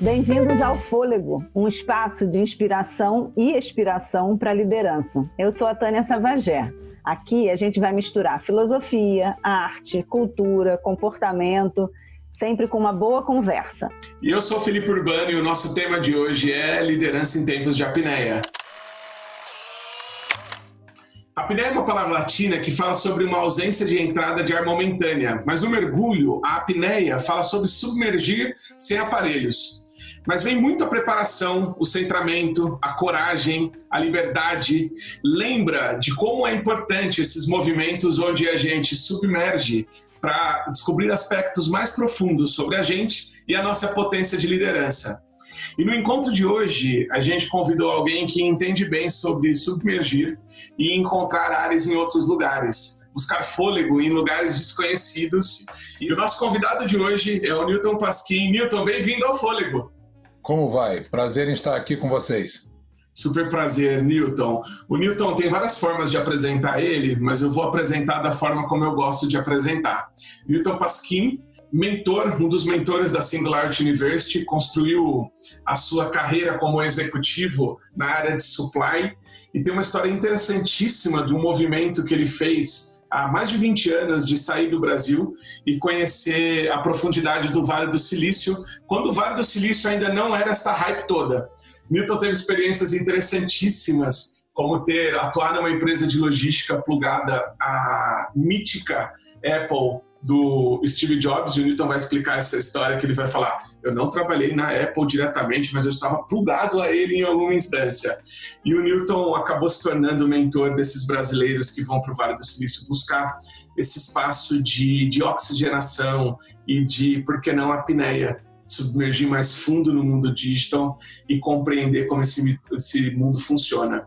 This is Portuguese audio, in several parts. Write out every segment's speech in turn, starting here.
Bem-vindos ao Fôlego, um espaço de inspiração e expiração para a liderança. Eu sou a Tânia Savagé. Aqui a gente vai misturar filosofia, arte, cultura, comportamento, sempre com uma boa conversa. E eu sou Felipe Urbano e o nosso tema de hoje é liderança em tempos de apneia. Apneia é uma palavra latina que fala sobre uma ausência de entrada de ar momentânea, mas no mergulho, a apneia fala sobre submergir sem aparelhos. Mas vem muito a preparação, o centramento, a coragem, a liberdade. Lembra de como é importante esses movimentos onde a gente submerge para descobrir aspectos mais profundos sobre a gente e a nossa potência de liderança. E no encontro de hoje, a gente convidou alguém que entende bem sobre submergir e encontrar ares em outros lugares, buscar fôlego em lugares desconhecidos. E o nosso convidado de hoje é o Newton Pasquim. Newton, bem-vindo ao Fôlego. Como vai? Prazer em estar aqui com vocês. Super prazer, Newton. O Newton tem várias formas de apresentar ele, mas eu vou apresentar da forma como eu gosto de apresentar. Newton Pasquim, mentor, um dos mentores da Singularity University, construiu a sua carreira como executivo na área de supply e tem uma história interessantíssima de um movimento que ele fez há mais de 20 anos de sair do Brasil e conhecer a profundidade do Vale do Silício, quando o Vale do Silício ainda não era esta hype toda. Milton teve experiências interessantíssimas, como ter atuar numa empresa de logística plugada à mítica Apple do Steve Jobs, e o Newton vai explicar essa história que ele vai falar. Eu não trabalhei na Apple diretamente, mas eu estava plugado a ele em alguma instância. E o Newton acabou se tornando o mentor desses brasileiros que vão para o Vale do Silício buscar esse espaço de, de oxigenação e de, por que não, apneia, submergir mais fundo no mundo digital e compreender como esse, esse mundo funciona.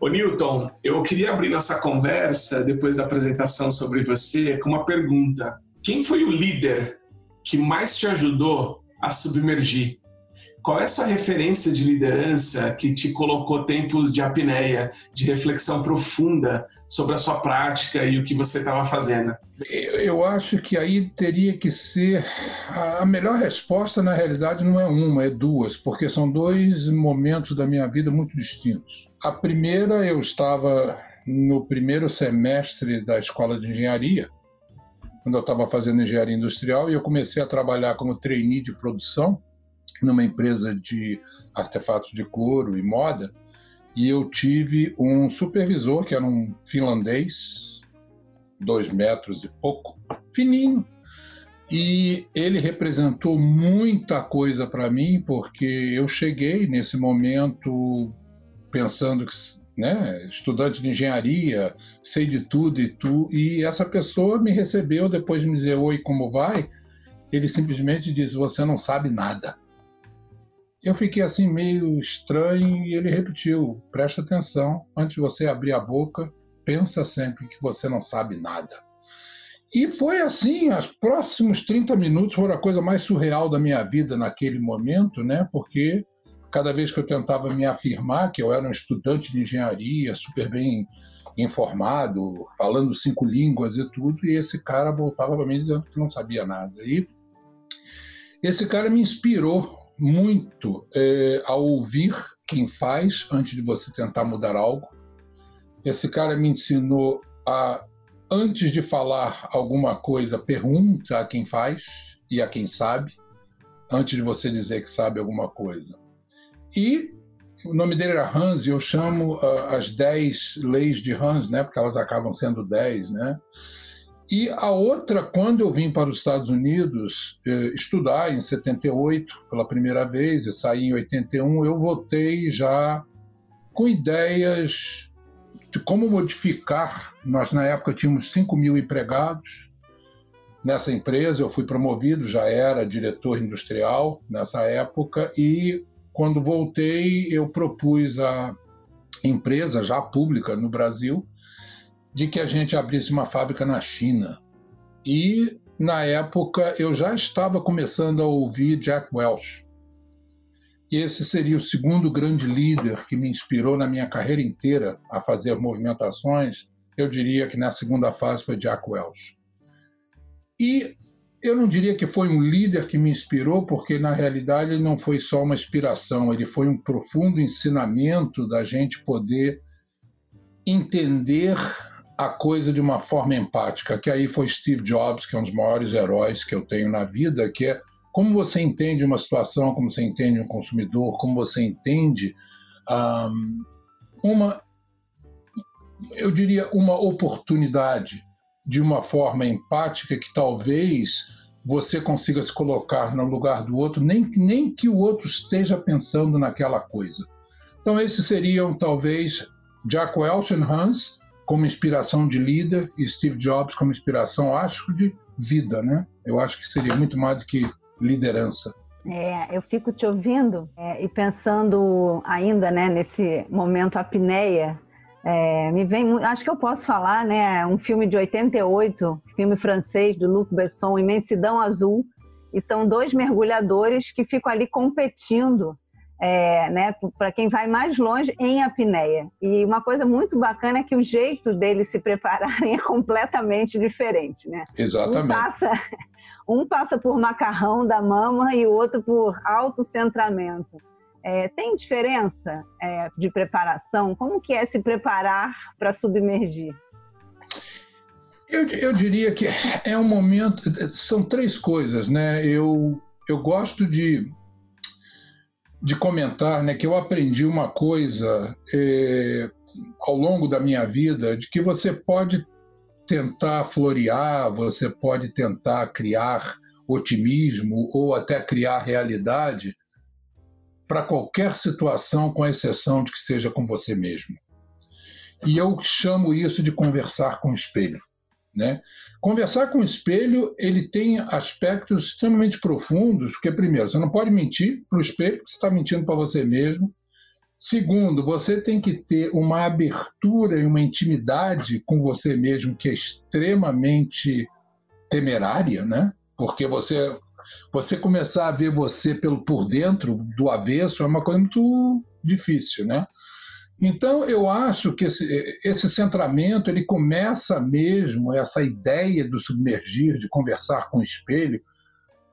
Ô Newton, eu queria abrir nossa conversa, depois da apresentação sobre você, com uma pergunta. Quem foi o líder que mais te ajudou a submergir? Qual é a sua referência de liderança que te colocou tempos de apneia, de reflexão profunda sobre a sua prática e o que você estava fazendo? Eu acho que aí teria que ser. A melhor resposta, na realidade, não é uma, é duas, porque são dois momentos da minha vida muito distintos. A primeira, eu estava no primeiro semestre da escola de engenharia, quando eu estava fazendo engenharia industrial, e eu comecei a trabalhar como trainee de produção numa empresa de artefatos de couro e moda. E eu tive um supervisor, que era um finlandês, dois metros e pouco, fininho. E ele representou muita coisa para mim, porque eu cheguei nesse momento pensando que, né, estudante de engenharia, sei de tudo e tu, e essa pessoa me recebeu depois de me dizer oi, como vai? Ele simplesmente disse: "Você não sabe nada". Eu fiquei assim meio estranho e ele repetiu: "Presta atenção, antes de você abrir a boca, pensa sempre que você não sabe nada". E foi assim, os próximos 30 minutos foram a coisa mais surreal da minha vida naquele momento, né? Porque cada vez que eu tentava me afirmar que eu era um estudante de engenharia, super bem informado, falando cinco línguas e tudo, e esse cara voltava para mim dizendo que não sabia nada. E esse cara me inspirou muito é, a ouvir quem faz antes de você tentar mudar algo. Esse cara me ensinou a, antes de falar alguma coisa, pergunta a quem faz e a quem sabe, antes de você dizer que sabe alguma coisa. E o nome dele era Hans, e eu chamo uh, as 10 leis de Hans, né, porque elas acabam sendo 10, né? E a outra, quando eu vim para os Estados Unidos eh, estudar em 78 pela primeira vez e saí em 81, eu voltei já com ideias de como modificar. Nós, na época, tínhamos 5 mil empregados. Nessa empresa, eu fui promovido, já era diretor industrial nessa época, e quando voltei, eu propus à empresa já pública no Brasil de que a gente abrisse uma fábrica na China. E na época eu já estava começando a ouvir Jack Welch. Esse seria o segundo grande líder que me inspirou na minha carreira inteira a fazer movimentações. Eu diria que na segunda fase foi Jack Welch. E eu não diria que foi um líder que me inspirou, porque na realidade ele não foi só uma inspiração, ele foi um profundo ensinamento da gente poder entender a coisa de uma forma empática, que aí foi Steve Jobs, que é um dos maiores heróis que eu tenho na vida, que é como você entende uma situação, como você entende um consumidor, como você entende um, uma, eu diria, uma oportunidade de uma forma empática que talvez você consiga se colocar no lugar do outro, nem, nem que o outro esteja pensando naquela coisa. Então, esses seriam talvez Jack Welch e Hans como inspiração de líder e Steve Jobs como inspiração, acho, de vida, né? Eu acho que seria muito mais do que liderança. É, eu fico te ouvindo é, e pensando ainda né, nesse momento apneia é, me vem, acho que eu posso falar, né? Um filme de 88, filme francês do Luc Besson, Imensidão Azul, e são dois mergulhadores que ficam ali competindo, é, né? Para quem vai mais longe em apneia. E uma coisa muito bacana é que o jeito deles se prepararem é completamente diferente, né? Exatamente. Um passa, um passa por macarrão da mama e o outro por autocentramento. É, tem diferença é, de preparação? Como que é se preparar para submergir? Eu, eu, diria que é um momento. São três coisas, né? Eu, eu gosto de, de comentar né, que eu aprendi uma coisa é, ao longo da minha vida de que você pode tentar florear, você pode tentar criar otimismo ou até criar realidade para qualquer situação, com exceção de que seja com você mesmo. E eu chamo isso de conversar com o espelho. Né? Conversar com o espelho ele tem aspectos extremamente profundos, porque, primeiro, você não pode mentir para o espelho, porque você está mentindo para você mesmo. Segundo, você tem que ter uma abertura e uma intimidade com você mesmo que é extremamente temerária, né? Porque você você começar a ver você pelo por dentro do avesso é uma coisa muito difícil, né? Então eu acho que esse, esse centramento ele começa mesmo essa ideia do submergir, de conversar com o espelho,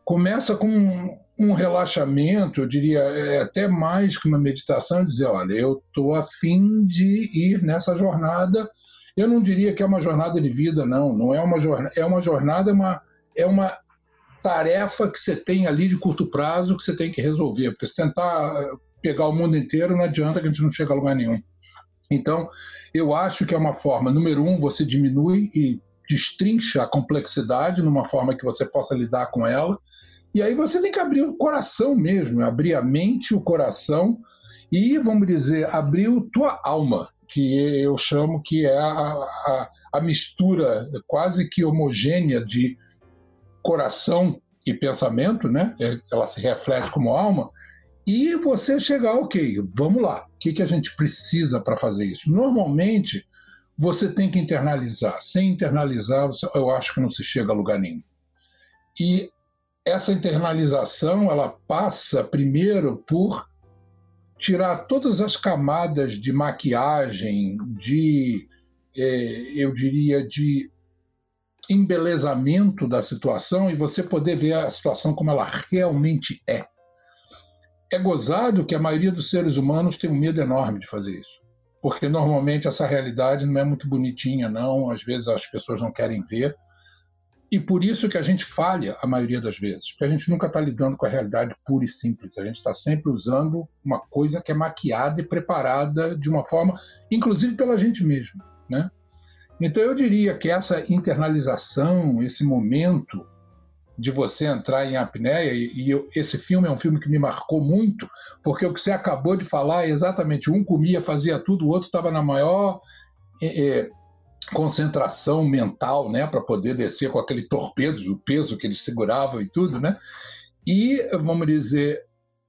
começa com um, um relaxamento, eu diria é até mais que uma meditação, dizer, olha, eu estou afim de ir nessa jornada. Eu não diria que é uma jornada de vida, não. Não é uma jornada, é uma jornada, é uma, é uma tarefa que você tem ali de curto prazo que você tem que resolver, porque se tentar pegar o mundo inteiro não adianta que a gente não chega a lugar nenhum. Então, eu acho que é uma forma, número um, você diminui e destrincha a complexidade numa forma que você possa lidar com ela, e aí você tem que abrir o coração mesmo, abrir a mente, o coração e, vamos dizer, abrir a tua alma, que eu chamo que é a, a, a mistura quase que homogênea de coração e pensamento, né? Ela se reflete como alma. E você chegar, ok, vamos lá, o que, que a gente precisa para fazer isso? Normalmente, você tem que internalizar. Sem internalizar, eu acho que não se chega a lugar nenhum. E essa internalização, ela passa primeiro por tirar todas as camadas de maquiagem, de, é, eu diria, de embelezamento da situação e você poder ver a situação como ela realmente é. É gozado que a maioria dos seres humanos tem um medo enorme de fazer isso. Porque normalmente essa realidade não é muito bonitinha, não. Às vezes as pessoas não querem ver. E por isso que a gente falha a maioria das vezes. Porque a gente nunca está lidando com a realidade pura e simples. A gente está sempre usando uma coisa que é maquiada e preparada de uma forma, inclusive pela gente mesmo. Né? Então eu diria que essa internalização, esse momento de você entrar em apneia, e, e eu, esse filme é um filme que me marcou muito, porque o que você acabou de falar é exatamente um comia, fazia tudo, o outro estava na maior é, é, concentração mental, né, para poder descer com aquele torpedo, o peso que eles seguravam e tudo, né? E vamos dizer,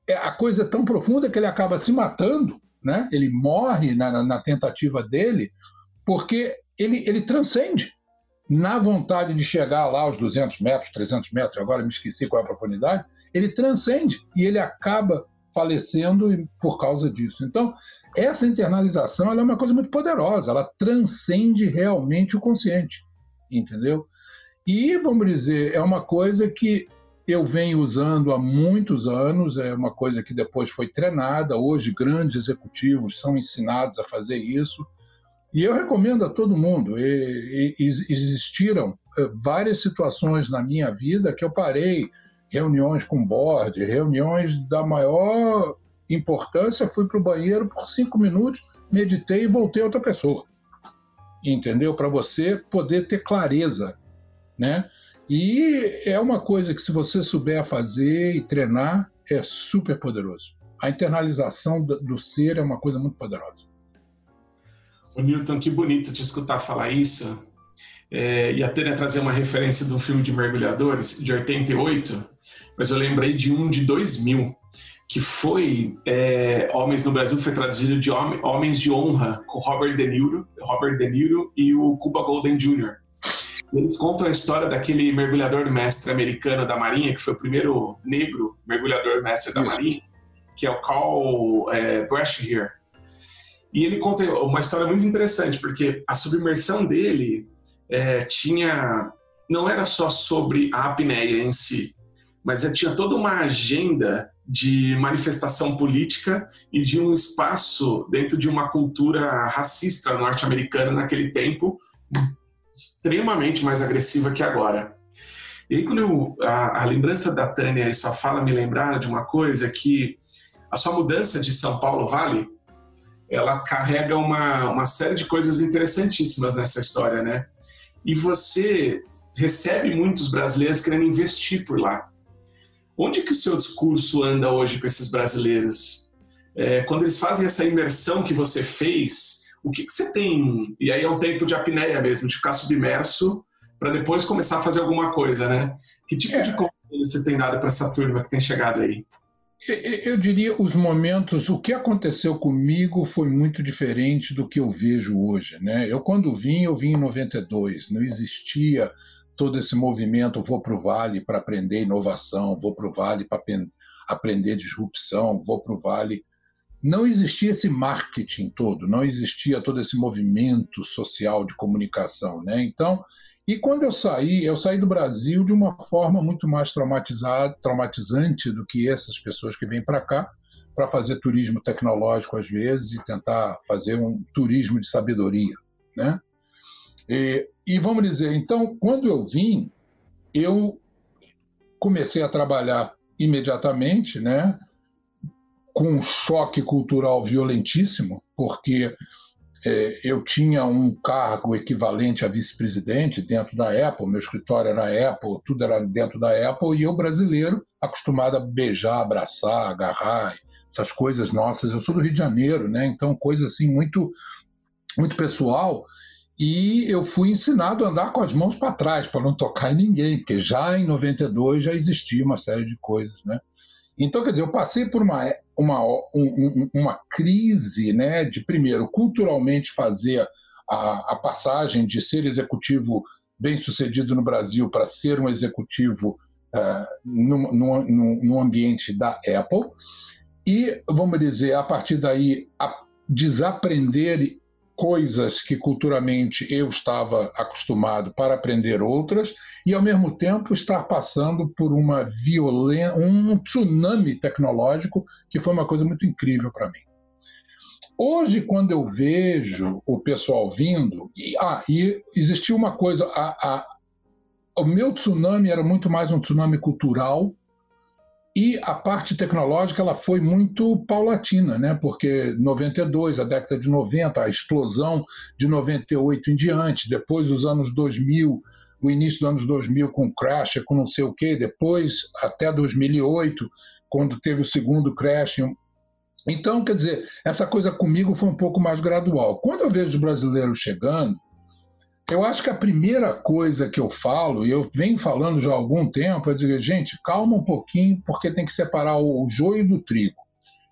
é, a coisa é tão profunda que ele acaba se matando, né? Ele morre na, na tentativa dele, porque ele, ele transcende na vontade de chegar lá aos 200 metros, 300 metros, agora me esqueci qual é a profundidade, ele transcende e ele acaba falecendo por causa disso. Então, essa internalização é uma coisa muito poderosa, ela transcende realmente o consciente, entendeu? E, vamos dizer, é uma coisa que eu venho usando há muitos anos, é uma coisa que depois foi treinada. Hoje, grandes executivos são ensinados a fazer isso. E eu recomendo a todo mundo. E, e, existiram eh, várias situações na minha vida que eu parei reuniões com board, reuniões da maior importância, fui para o banheiro por cinco minutos, meditei e voltei outra pessoa. Entendeu? Para você poder ter clareza, né? E é uma coisa que se você souber fazer e treinar, é super poderoso. A internalização do ser é uma coisa muito poderosa. O Newton, que bonito te escutar falar isso. É, e até trazer uma referência do filme de mergulhadores, de 88, mas eu lembrei de um de 2000, que foi é, Homens no Brasil, foi traduzido de Homens de Honra, com Robert De Niro, Robert De Niro e o Cuba Golden Jr. Eles contam a história daquele mergulhador mestre americano da Marinha, que foi o primeiro negro mergulhador mestre da Marinha, que é o Carl é, Brashear. E ele conta uma história muito interessante, porque a submersão dele é, tinha não era só sobre a apneia em si, mas tinha toda uma agenda de manifestação política e de um espaço dentro de uma cultura racista norte-americana naquele tempo extremamente mais agressiva que agora. E aí, quando eu, a, a, lembrança da Tânia e sua fala me lembraram de uma coisa que a sua mudança de São Paulo Vale, ela carrega uma, uma série de coisas interessantíssimas nessa história, né? E você recebe muitos brasileiros querendo investir por lá. Onde que o seu discurso anda hoje com esses brasileiros? É, quando eles fazem essa imersão que você fez, o que, que você tem? E aí é um tempo de apneia mesmo, de ficar submerso para depois começar a fazer alguma coisa, né? Que tipo é. de conselho você tem dado para essa turma que tem chegado aí? Eu diria os momentos, o que aconteceu comigo foi muito diferente do que eu vejo hoje, né? Eu quando vim, eu vim em 92, não existia todo esse movimento, vou para o Vale para aprender inovação, vou para o Vale para aprender disrupção, vou para o Vale não existia esse marketing todo, não existia todo esse movimento social de comunicação, né? Então, e quando eu saí, eu saí do Brasil de uma forma muito mais traumatizada, traumatizante do que essas pessoas que vêm para cá para fazer turismo tecnológico às vezes e tentar fazer um turismo de sabedoria, né? E, e vamos dizer, então, quando eu vim, eu comecei a trabalhar imediatamente, né? com um choque cultural violentíssimo, porque eu tinha um cargo equivalente a vice-presidente dentro da Apple, meu escritório era Apple, tudo era dentro da Apple, e eu, brasileiro, acostumado a beijar, abraçar, agarrar, essas coisas nossas. Eu sou do Rio de Janeiro, né? então coisa assim muito, muito pessoal. E eu fui ensinado a andar com as mãos para trás, para não tocar em ninguém, porque já em 92 já existia uma série de coisas, né? Então, quer dizer, eu passei por uma, uma, um, uma crise né, de, primeiro, culturalmente fazer a, a passagem de ser executivo bem sucedido no Brasil para ser um executivo uh, no, no, no, ambiente da Apple. E, vamos dizer, a partir daí, a desaprender coisas que culturalmente eu estava acostumado para aprender outras e ao mesmo tempo estar passando por uma violência, um tsunami tecnológico que foi uma coisa muito incrível para mim. Hoje, quando eu vejo o pessoal vindo, e, ah, e existia uma coisa, a, a, o meu tsunami era muito mais um tsunami cultural e a parte tecnológica ela foi muito paulatina, né? porque 92, a década de 90, a explosão de 98 em diante, depois os anos 2000, o início dos anos 2000 com o crash, com não sei o quê, depois até 2008, quando teve o segundo crash. Então, quer dizer, essa coisa comigo foi um pouco mais gradual. Quando eu vejo os brasileiros chegando, eu acho que a primeira coisa que eu falo, e eu venho falando já há algum tempo, é dizer, gente, calma um pouquinho, porque tem que separar o, joio do trigo.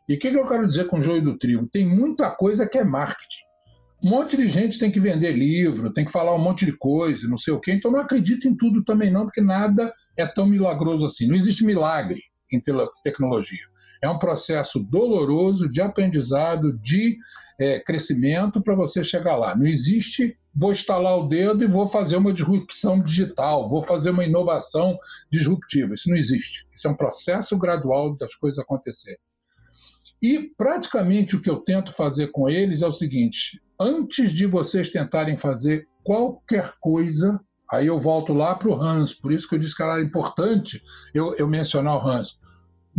E o que, que eu quero dizer com joio do trigo? Tem muita coisa que é marketing. Um monte de gente tem que vender livro, tem que falar um monte de coisa, não sei o quê. Então não acredito em tudo também não, porque nada é tão milagroso assim. Não existe milagre em tecnologia. É um processo doloroso de aprendizado, de é, crescimento para você chegar lá. Não existe vou instalar o dedo e vou fazer uma disrupção digital, vou fazer uma inovação disruptiva. Isso não existe. Isso é um processo gradual das coisas acontecerem. E praticamente o que eu tento fazer com eles é o seguinte: antes de vocês tentarem fazer qualquer coisa, aí eu volto lá para o Hans, por isso que eu disse que era importante eu, eu mencionar o Hans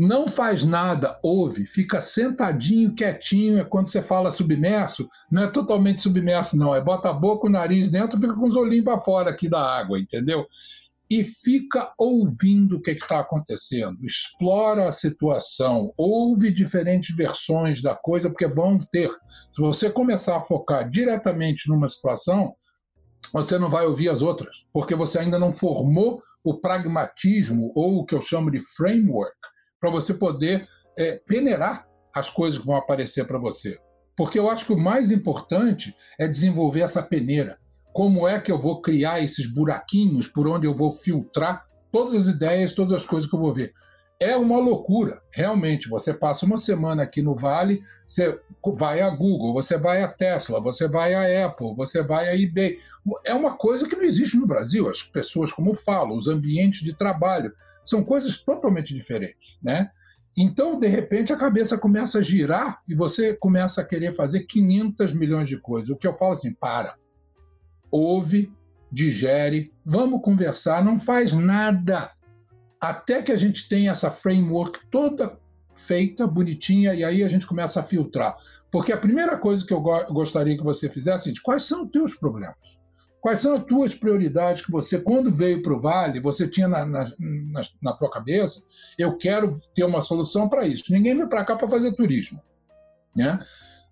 não faz nada, ouve, fica sentadinho, quietinho. É quando você fala submerso, não é totalmente submerso, não. É bota a boca, o nariz dentro, fica com os olhinhos para fora aqui da água, entendeu? E fica ouvindo o que está acontecendo, explora a situação, ouve diferentes versões da coisa, porque vão ter. Se você começar a focar diretamente numa situação, você não vai ouvir as outras, porque você ainda não formou o pragmatismo, ou o que eu chamo de framework, para você poder é, peneirar as coisas que vão aparecer para você. Porque eu acho que o mais importante é desenvolver essa peneira. Como é que eu vou criar esses buraquinhos por onde eu vou filtrar todas as ideias, todas as coisas que eu vou ver? É uma loucura, realmente. Você passa uma semana aqui no Vale, você vai a Google, você vai a Tesla, você vai a Apple, você vai a eBay. É uma coisa que não existe no Brasil. As pessoas, como falam, os ambientes de trabalho são coisas totalmente diferentes, né? Então, de repente, a cabeça começa a girar e você começa a querer fazer 500 milhões de coisas. O que eu falo assim, para, ouve, digere, vamos conversar, não faz nada. Até que a gente tenha essa framework toda feita, bonitinha, e aí a gente começa a filtrar. Porque a primeira coisa que eu gostaria que você fizesse é quais são os teus problemas? Quais são as tuas prioridades que você, quando veio para o Vale, você tinha na, na, na, na tua cabeça? Eu quero ter uma solução para isso. Ninguém vem para cá para fazer turismo, né?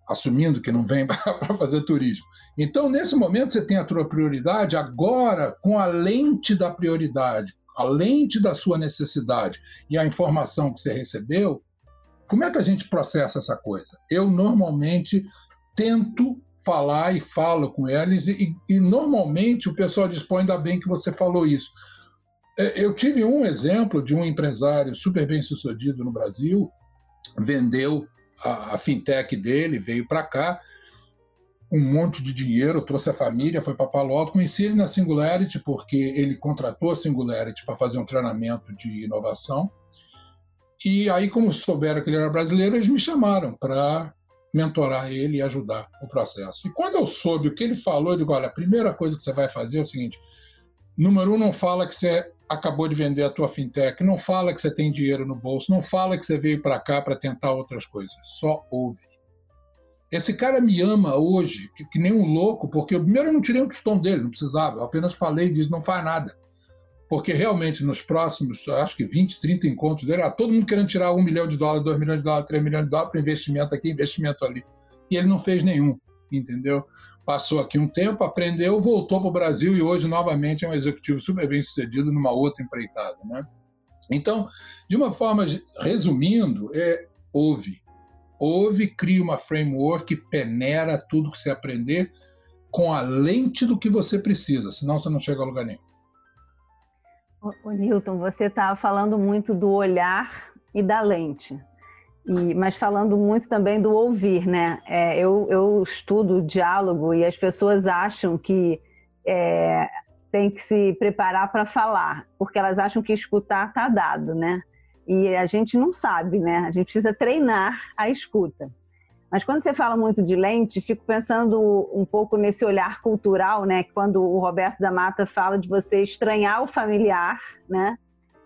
assumindo que não vem para fazer turismo. Então, nesse momento, você tem a tua prioridade, agora, com a lente da prioridade, a lente da sua necessidade e a informação que você recebeu, como é que a gente processa essa coisa? Eu, normalmente, tento falar e falo com eles, e, e normalmente o pessoal diz: pô, ainda bem que você falou isso. É, eu tive um exemplo de um empresário super bem sucedido no Brasil, vendeu a, a fintech dele, veio para cá, um monte de dinheiro, trouxe a família, foi para Palo conheci ele na Singularity, porque ele contratou a Singularity para fazer um treinamento de inovação. E aí, como souberam que ele era brasileiro, eles me chamaram para mentorar ele e ajudar o processo. E quando eu soube o que ele falou, eu digo: olha, a primeira coisa que você vai fazer é o seguinte: número um, não fala que você acabou de vender a tua fintech, não fala que você tem dinheiro no bolso, não fala que você veio para cá para tentar outras coisas, só ouve. Esse cara me ama hoje, que, que nem um louco, porque eu, primeiro eu não tirei um tostão dele, não precisava, eu apenas falei e disse: não faz nada porque realmente nos próximos, acho que 20, 30 encontros dele, era todo mundo querendo tirar um milhão de dólares, dois milhões de dólares, três milhões de dólares para investimento aqui, investimento ali. E ele não fez nenhum, entendeu? Passou aqui um tempo, aprendeu, voltou para o Brasil e hoje novamente é um executivo super bem sucedido numa outra empreitada, né? Então, de uma forma, resumindo, é ouve. Ouve, cria uma framework, peneira tudo que você aprender com a lente do que você precisa, senão você não chega a lugar nenhum. O, Newton, você está falando muito do olhar e da lente, e, mas falando muito também do ouvir, né? É, eu, eu estudo diálogo e as pessoas acham que é, tem que se preparar para falar, porque elas acham que escutar está dado, né? E a gente não sabe, né? A gente precisa treinar a escuta. Mas quando você fala muito de lente, fico pensando um pouco nesse olhar cultural, né? Quando o Roberto da Mata fala de você estranhar o familiar, né?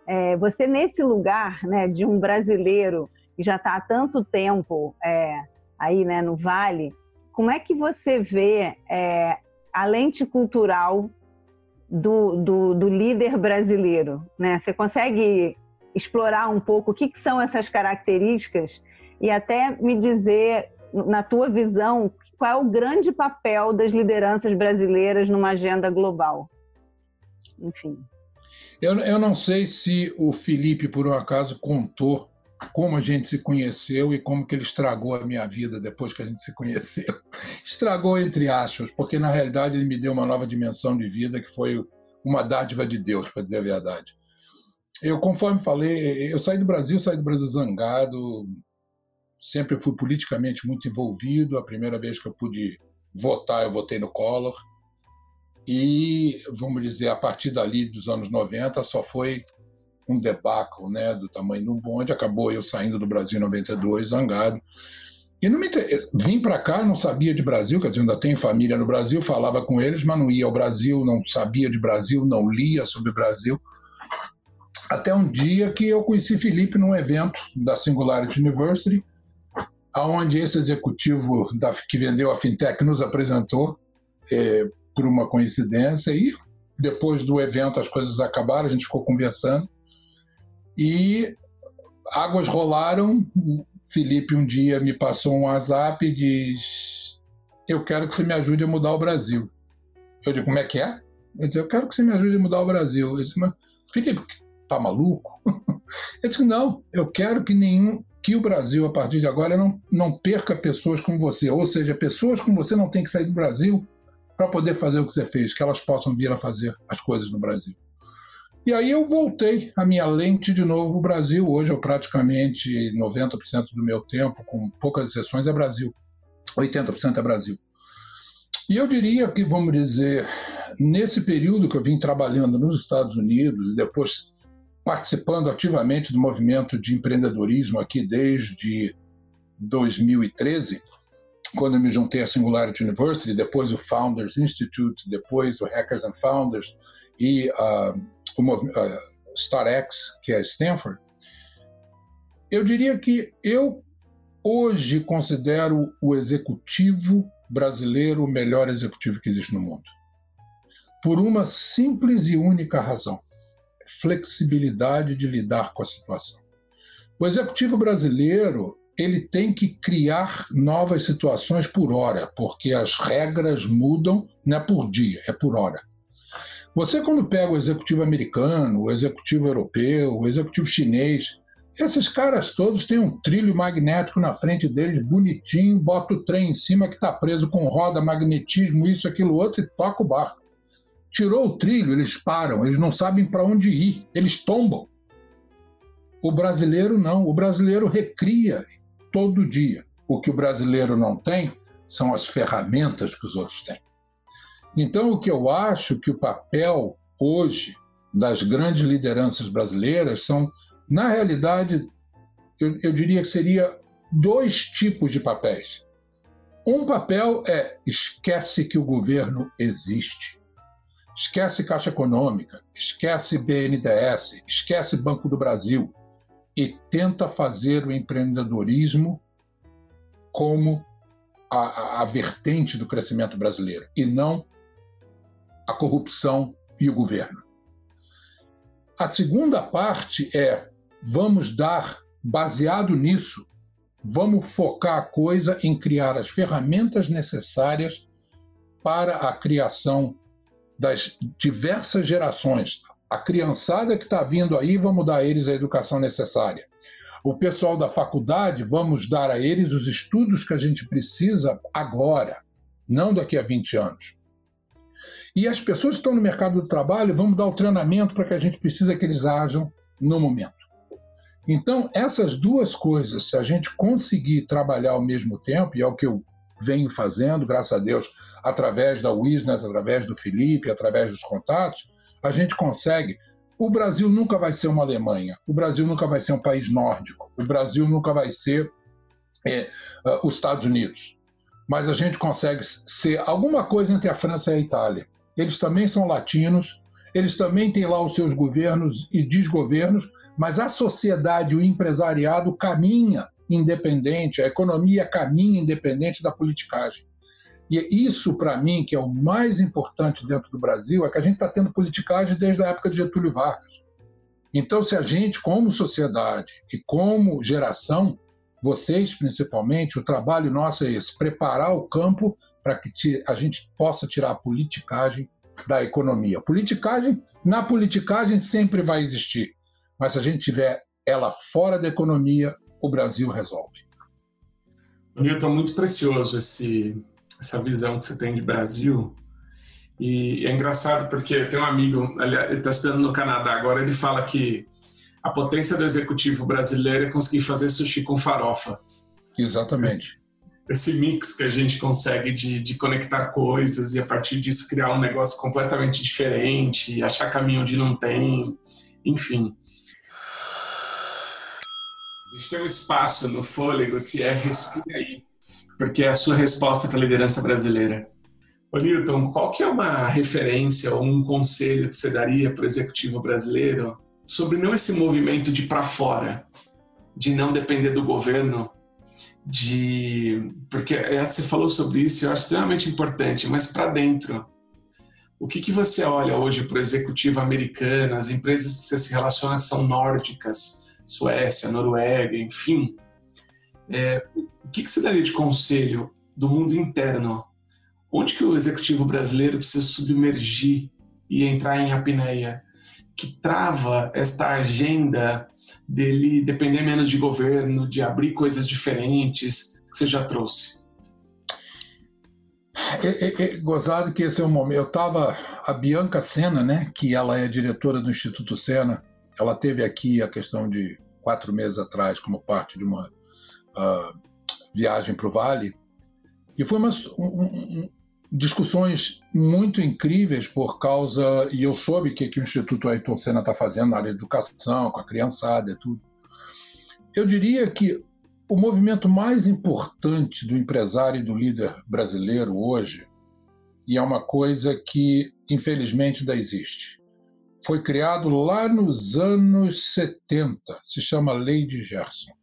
É, você nesse lugar, né, de um brasileiro que já está há tanto tempo é, aí, né, no Vale, como é que você vê é, a lente cultural do, do, do, líder brasileiro, né? Você consegue explorar um pouco o que, que são essas características e até me dizer na tua visão, qual é o grande papel das lideranças brasileiras numa agenda global? Enfim. Eu, eu não sei se o Felipe, por um acaso, contou como a gente se conheceu e como que ele estragou a minha vida depois que a gente se conheceu. Estragou entre aspas, porque na realidade ele me deu uma nova dimensão de vida que foi uma dádiva de Deus, para dizer a verdade. Eu, conforme falei, eu saí do Brasil, saí do Brasil zangado, sempre fui politicamente muito envolvido. A primeira vez que eu pude votar, eu votei no Collor. E, vamos dizer, a partir dali dos anos 90, só foi um debacle né, do tamanho do bonde. Acabou eu saindo do Brasil em 92, zangado. E não me vim para cá, não sabia de Brasil, quer dizer, ainda tenho família no Brasil, falava com eles, mas não ia ao Brasil, não sabia de Brasil, não lia sobre Brasil. Até um dia que eu conheci Felipe num evento da Singularity University, aonde esse executivo da, que vendeu a fintech nos apresentou é, por uma coincidência e depois do evento as coisas acabaram, a gente ficou conversando e águas rolaram. Felipe um dia me passou um WhatsApp e diz: Eu quero que você me ajude a mudar o Brasil. Eu digo: Como é que é? Ele Eu quero que você me ajude a mudar o Brasil. Eu disse: Mas, Felipe, tá maluco? Ele disse: Não, eu quero que nenhum. Que o Brasil, a partir de agora, não, não perca pessoas como você. Ou seja, pessoas como você não tem que sair do Brasil para poder fazer o que você fez, que elas possam vir a fazer as coisas no Brasil. E aí eu voltei a minha lente de novo o Brasil. Hoje eu praticamente 90% do meu tempo, com poucas exceções, é Brasil. 80% é Brasil. E eu diria que, vamos dizer, nesse período que eu vim trabalhando nos Estados Unidos e depois participando ativamente do movimento de empreendedorismo aqui desde 2013, quando eu me juntei à Singularity University, depois o Founders Institute, depois o Hackers and Founders e uh, o uh, que é Stanford, eu diria que eu hoje considero o executivo brasileiro o melhor executivo que existe no mundo. Por uma simples e única razão: flexibilidade de lidar com a situação. O executivo brasileiro ele tem que criar novas situações por hora, porque as regras mudam não é por dia, é por hora. Você, quando pega o executivo americano, o executivo europeu, o executivo chinês, esses caras todos têm um trilho magnético na frente deles, bonitinho, bota o trem em cima que está preso com roda, magnetismo, isso, aquilo, outro, e toca o barco. Tirou o trilho, eles param, eles não sabem para onde ir, eles tombam. O brasileiro não, o brasileiro recria todo dia. O que o brasileiro não tem são as ferramentas que os outros têm. Então, o que eu acho que o papel hoje das grandes lideranças brasileiras são, na realidade, eu, eu diria que seria dois tipos de papéis. Um papel é esquece que o governo existe. Esquece Caixa Econômica, esquece BNDES, esquece Banco do Brasil e tenta fazer o empreendedorismo como a, a, a vertente do crescimento brasileiro e não a corrupção e o governo. A segunda parte é: vamos dar, baseado nisso, vamos focar a coisa em criar as ferramentas necessárias para a criação das diversas gerações. A criançada que está vindo aí, vamos dar a eles a educação necessária. O pessoal da faculdade, vamos dar a eles os estudos que a gente precisa agora, não daqui a 20 anos. E as pessoas que estão no mercado do trabalho, vamos dar o treinamento para que a gente precisa que eles ajam no momento. Então, essas duas coisas, se a gente conseguir trabalhar ao mesmo tempo, e é o que eu venho fazendo, graças a Deus, através da Wisnet, através do Felipe, através dos contatos, a gente consegue. O Brasil nunca vai ser uma Alemanha, o Brasil nunca vai ser um país nórdico, o Brasil nunca vai ser é, uh, os Estados Unidos. Mas a gente consegue ser alguma coisa entre a França e a Itália eles também são latinos, eles também têm lá os seus governos e desgovernos, mas a sociedade, o empresariado caminha independente, a economia caminha independente da politicagem. E isso, para mim, que é o mais importante dentro do Brasil, é que a gente está tendo politicagem desde a época de Getúlio Vargas. Então, se a gente, como sociedade e como geração, vocês principalmente, o trabalho nosso é esse: preparar o campo para que a gente possa tirar a politicagem da economia. Politicagem, na politicagem sempre vai existir, mas se a gente tiver ela fora da economia, o Brasil resolve. Newton, muito precioso esse, essa visão que você tem de Brasil. E é engraçado porque tem um amigo, ele está estudando no Canadá agora, ele fala que a potência do executivo brasileiro é conseguir fazer sushi com farofa. Exatamente. Esse, esse mix que a gente consegue de, de conectar coisas e a partir disso criar um negócio completamente diferente, achar caminho onde não tem, enfim. A gente tem um espaço no fôlego que é respira aí, porque é a sua resposta para a liderança brasileira. Ô Newton, qual que é uma referência ou um conselho que você daria para o executivo brasileiro sobre não esse movimento de para fora, de não depender do governo, de porque é, você falou sobre isso, eu acho extremamente importante, mas para dentro. O que, que você olha hoje para o executivo americano, as empresas que você se relaciona que são nórdicas, Suécia, Noruega, enfim? É, o que, que você daria de conselho do mundo interno Onde que o executivo brasileiro precisa submergir e entrar em apneia? Que trava esta agenda dele depender menos de governo, de abrir coisas diferentes que você já trouxe? É, é, é, gozado que esse é o momento. Eu estava. A Bianca Sena, né, que ela é diretora do Instituto Sena, ela teve aqui a questão de quatro meses atrás, como parte de uma uh, viagem para o Vale. E foi uma, um, discussões muito incríveis por causa, e eu soube que, que o Instituto Ayrton Senna está fazendo na área de educação, com a criançada e tudo. Eu diria que o movimento mais importante do empresário e do líder brasileiro hoje, e é uma coisa que infelizmente ainda existe, foi criado lá nos anos 70, se chama Lei de Gerson.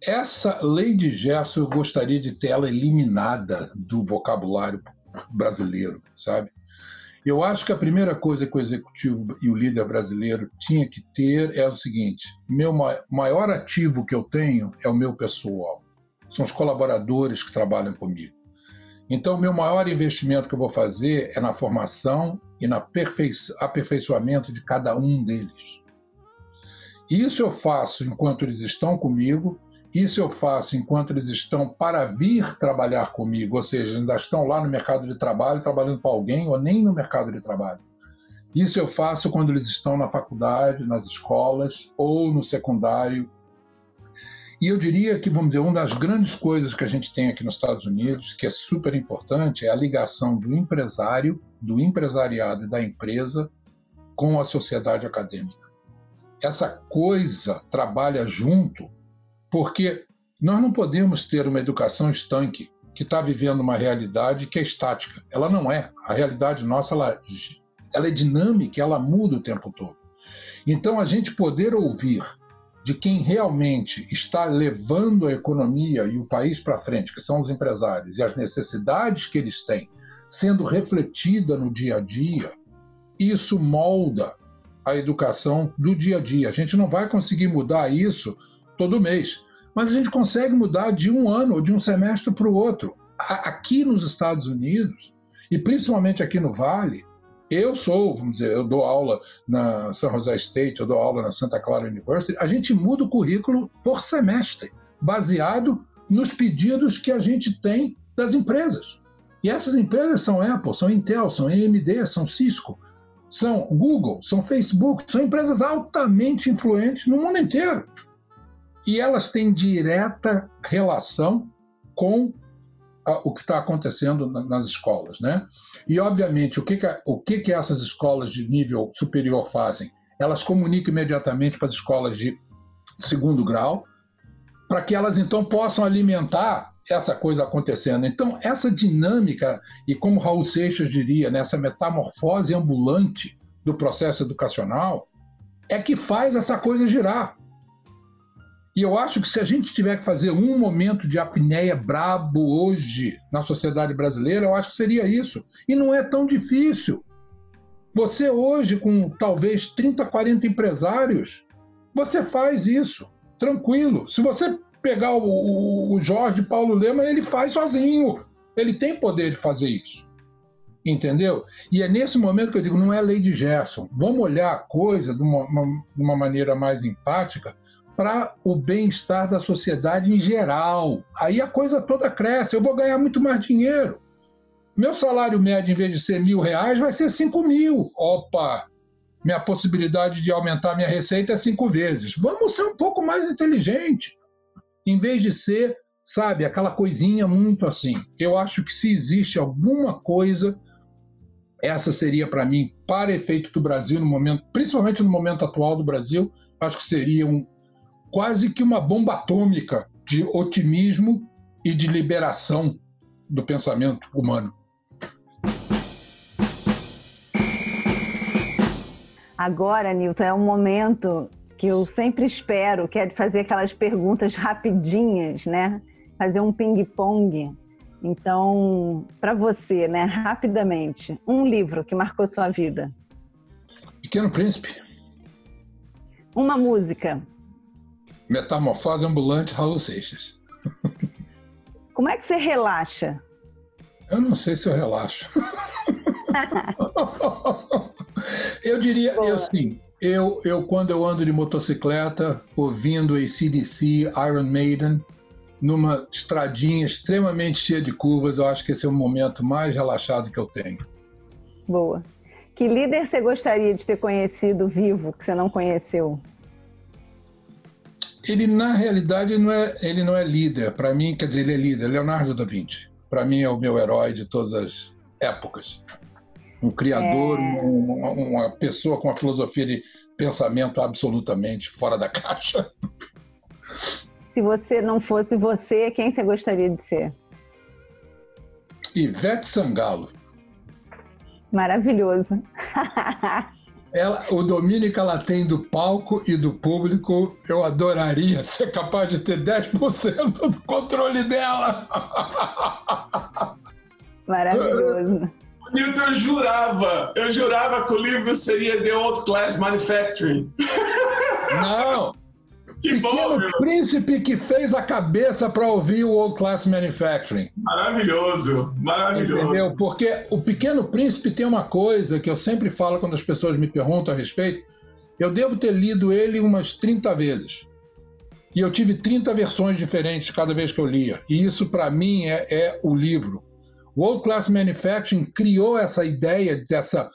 Essa lei de Gerson eu gostaria de ter ela eliminada do vocabulário brasileiro, sabe? Eu acho que a primeira coisa que o executivo e o líder brasileiro tinha que ter é o seguinte: meu maior ativo que eu tenho é o meu pessoal, são os colaboradores que trabalham comigo. Então, meu maior investimento que eu vou fazer é na formação e no aperfeiçoamento de cada um deles. Isso eu faço enquanto eles estão comigo isso eu faço enquanto eles estão para vir trabalhar comigo, ou seja, ainda estão lá no mercado de trabalho, trabalhando para alguém, ou nem no mercado de trabalho. Isso eu faço quando eles estão na faculdade, nas escolas ou no secundário. E eu diria que, vamos dizer, uma das grandes coisas que a gente tem aqui nos Estados Unidos, que é super importante, é a ligação do empresário, do empresariado e da empresa com a sociedade acadêmica. Essa coisa trabalha junto porque nós não podemos ter uma educação estanque que está vivendo uma realidade que é estática. Ela não é. A realidade nossa ela, ela é dinâmica, ela muda o tempo todo. Então, a gente poder ouvir de quem realmente está levando a economia e o país para frente, que são os empresários, e as necessidades que eles têm, sendo refletida no dia a dia, isso molda a educação do dia a dia. A gente não vai conseguir mudar isso todo mês. Mas a gente consegue mudar de um ano ou de um semestre para o outro. Aqui nos Estados Unidos, e principalmente aqui no Vale, eu sou, vamos dizer, eu dou aula na San Jose State, eu dou aula na Santa Clara University, a gente muda o currículo por semestre, baseado nos pedidos que a gente tem das empresas. E essas empresas são Apple, são Intel, são AMD, são Cisco, são Google, são Facebook, são empresas altamente influentes no mundo inteiro e elas têm direta relação com a, o que está acontecendo na, nas escolas, né? E obviamente o que que, o que que essas escolas de nível superior fazem? Elas comunicam imediatamente para as escolas de segundo grau, para que elas então possam alimentar essa coisa acontecendo. Então, essa dinâmica, e como Raul Seixas diria, nessa né, metamorfose ambulante do processo educacional, é que faz essa coisa girar. E eu acho que se a gente tiver que fazer um momento de apneia brabo hoje na sociedade brasileira, eu acho que seria isso. E não é tão difícil. Você hoje, com talvez 30, 40 empresários, você faz isso, tranquilo. Se você pegar o, o Jorge Paulo Lema, ele faz sozinho. Ele tem poder de fazer isso. Entendeu? E é nesse momento que eu digo, não é lei de Gerson. Vamos olhar a coisa de uma, uma, de uma maneira mais empática para o bem-estar da sociedade em geral. Aí a coisa toda cresce, eu vou ganhar muito mais dinheiro. Meu salário médio, em vez de ser mil reais, vai ser cinco mil. Opa! Minha possibilidade de aumentar minha receita é cinco vezes. Vamos ser um pouco mais inteligente. em vez de ser, sabe, aquela coisinha muito assim. Eu acho que se existe alguma coisa, essa seria para mim, para efeito do Brasil no momento, principalmente no momento atual do Brasil, acho que seria um quase que uma bomba atômica de otimismo e de liberação do pensamento humano. Agora, Nilton, é um momento que eu sempre espero, que é de fazer aquelas perguntas rapidinhas, né? Fazer um ping-pong. Então, para você, né, rapidamente, um livro que marcou sua vida. Pequeno Príncipe. Uma música. Metamorfose ambulante Raul Seixas. Como é que você relaxa? Eu não sei se eu relaxo. eu diria, eu assim, eu, eu quando eu ando de motocicleta, ouvindo ACDC, Iron Maiden, numa estradinha extremamente cheia de curvas, eu acho que esse é o momento mais relaxado que eu tenho. Boa. Que líder você gostaria de ter conhecido vivo, que você não conheceu? Ele, na realidade, não é, ele não é líder. Para mim, quer dizer, ele é líder. Leonardo da Vinci. Para mim, é o meu herói de todas as épocas. Um criador, é... uma, uma pessoa com uma filosofia de pensamento absolutamente fora da caixa. Se você não fosse você, quem você gostaria de ser? Ivete Sangalo. Maravilhoso. ela, o domínio que ela tem do palco e do público, eu adoraria ser capaz de ter 10% do controle dela. Maravilhoso. Newton, eu jurava, eu jurava que o livro seria The Old Class Manufacturing. Não, que Pequeno bom, meu. príncipe que fez a cabeça para ouvir o Old Class Manufacturing. Maravilhoso, maravilhoso. Entendeu? Porque o Pequeno Príncipe tem uma coisa que eu sempre falo quando as pessoas me perguntam a respeito. Eu devo ter lido ele umas 30 vezes. E eu tive 30 versões diferentes cada vez que eu lia. E isso, para mim, é, é o livro. O Old Class Manufacturing criou essa ideia dessa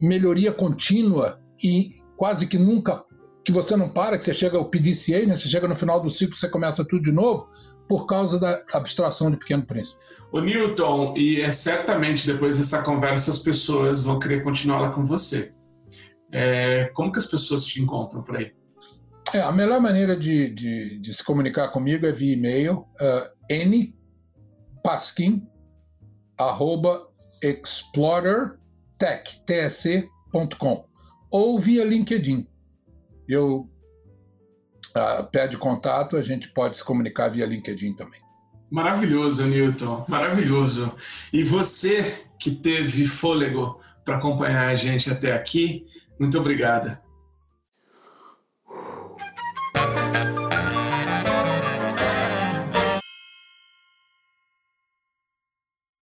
melhoria contínua e quase que nunca que você não para, que você chega ao PDCA, né? você chega no final do ciclo, você começa tudo de novo, por causa da abstração de Pequeno Príncipe. O Newton, e é certamente depois dessa conversa as pessoas vão querer continuar lá com você. É, como que as pessoas te encontram por aí? É, a melhor maneira de, de, de, se comunicar comigo é via e-mail, uh, ou via LinkedIn eu uh, pede contato, a gente pode se comunicar via LinkedIn também. Maravilhoso, Newton, maravilhoso. E você que teve fôlego para acompanhar a gente até aqui, muito obrigada.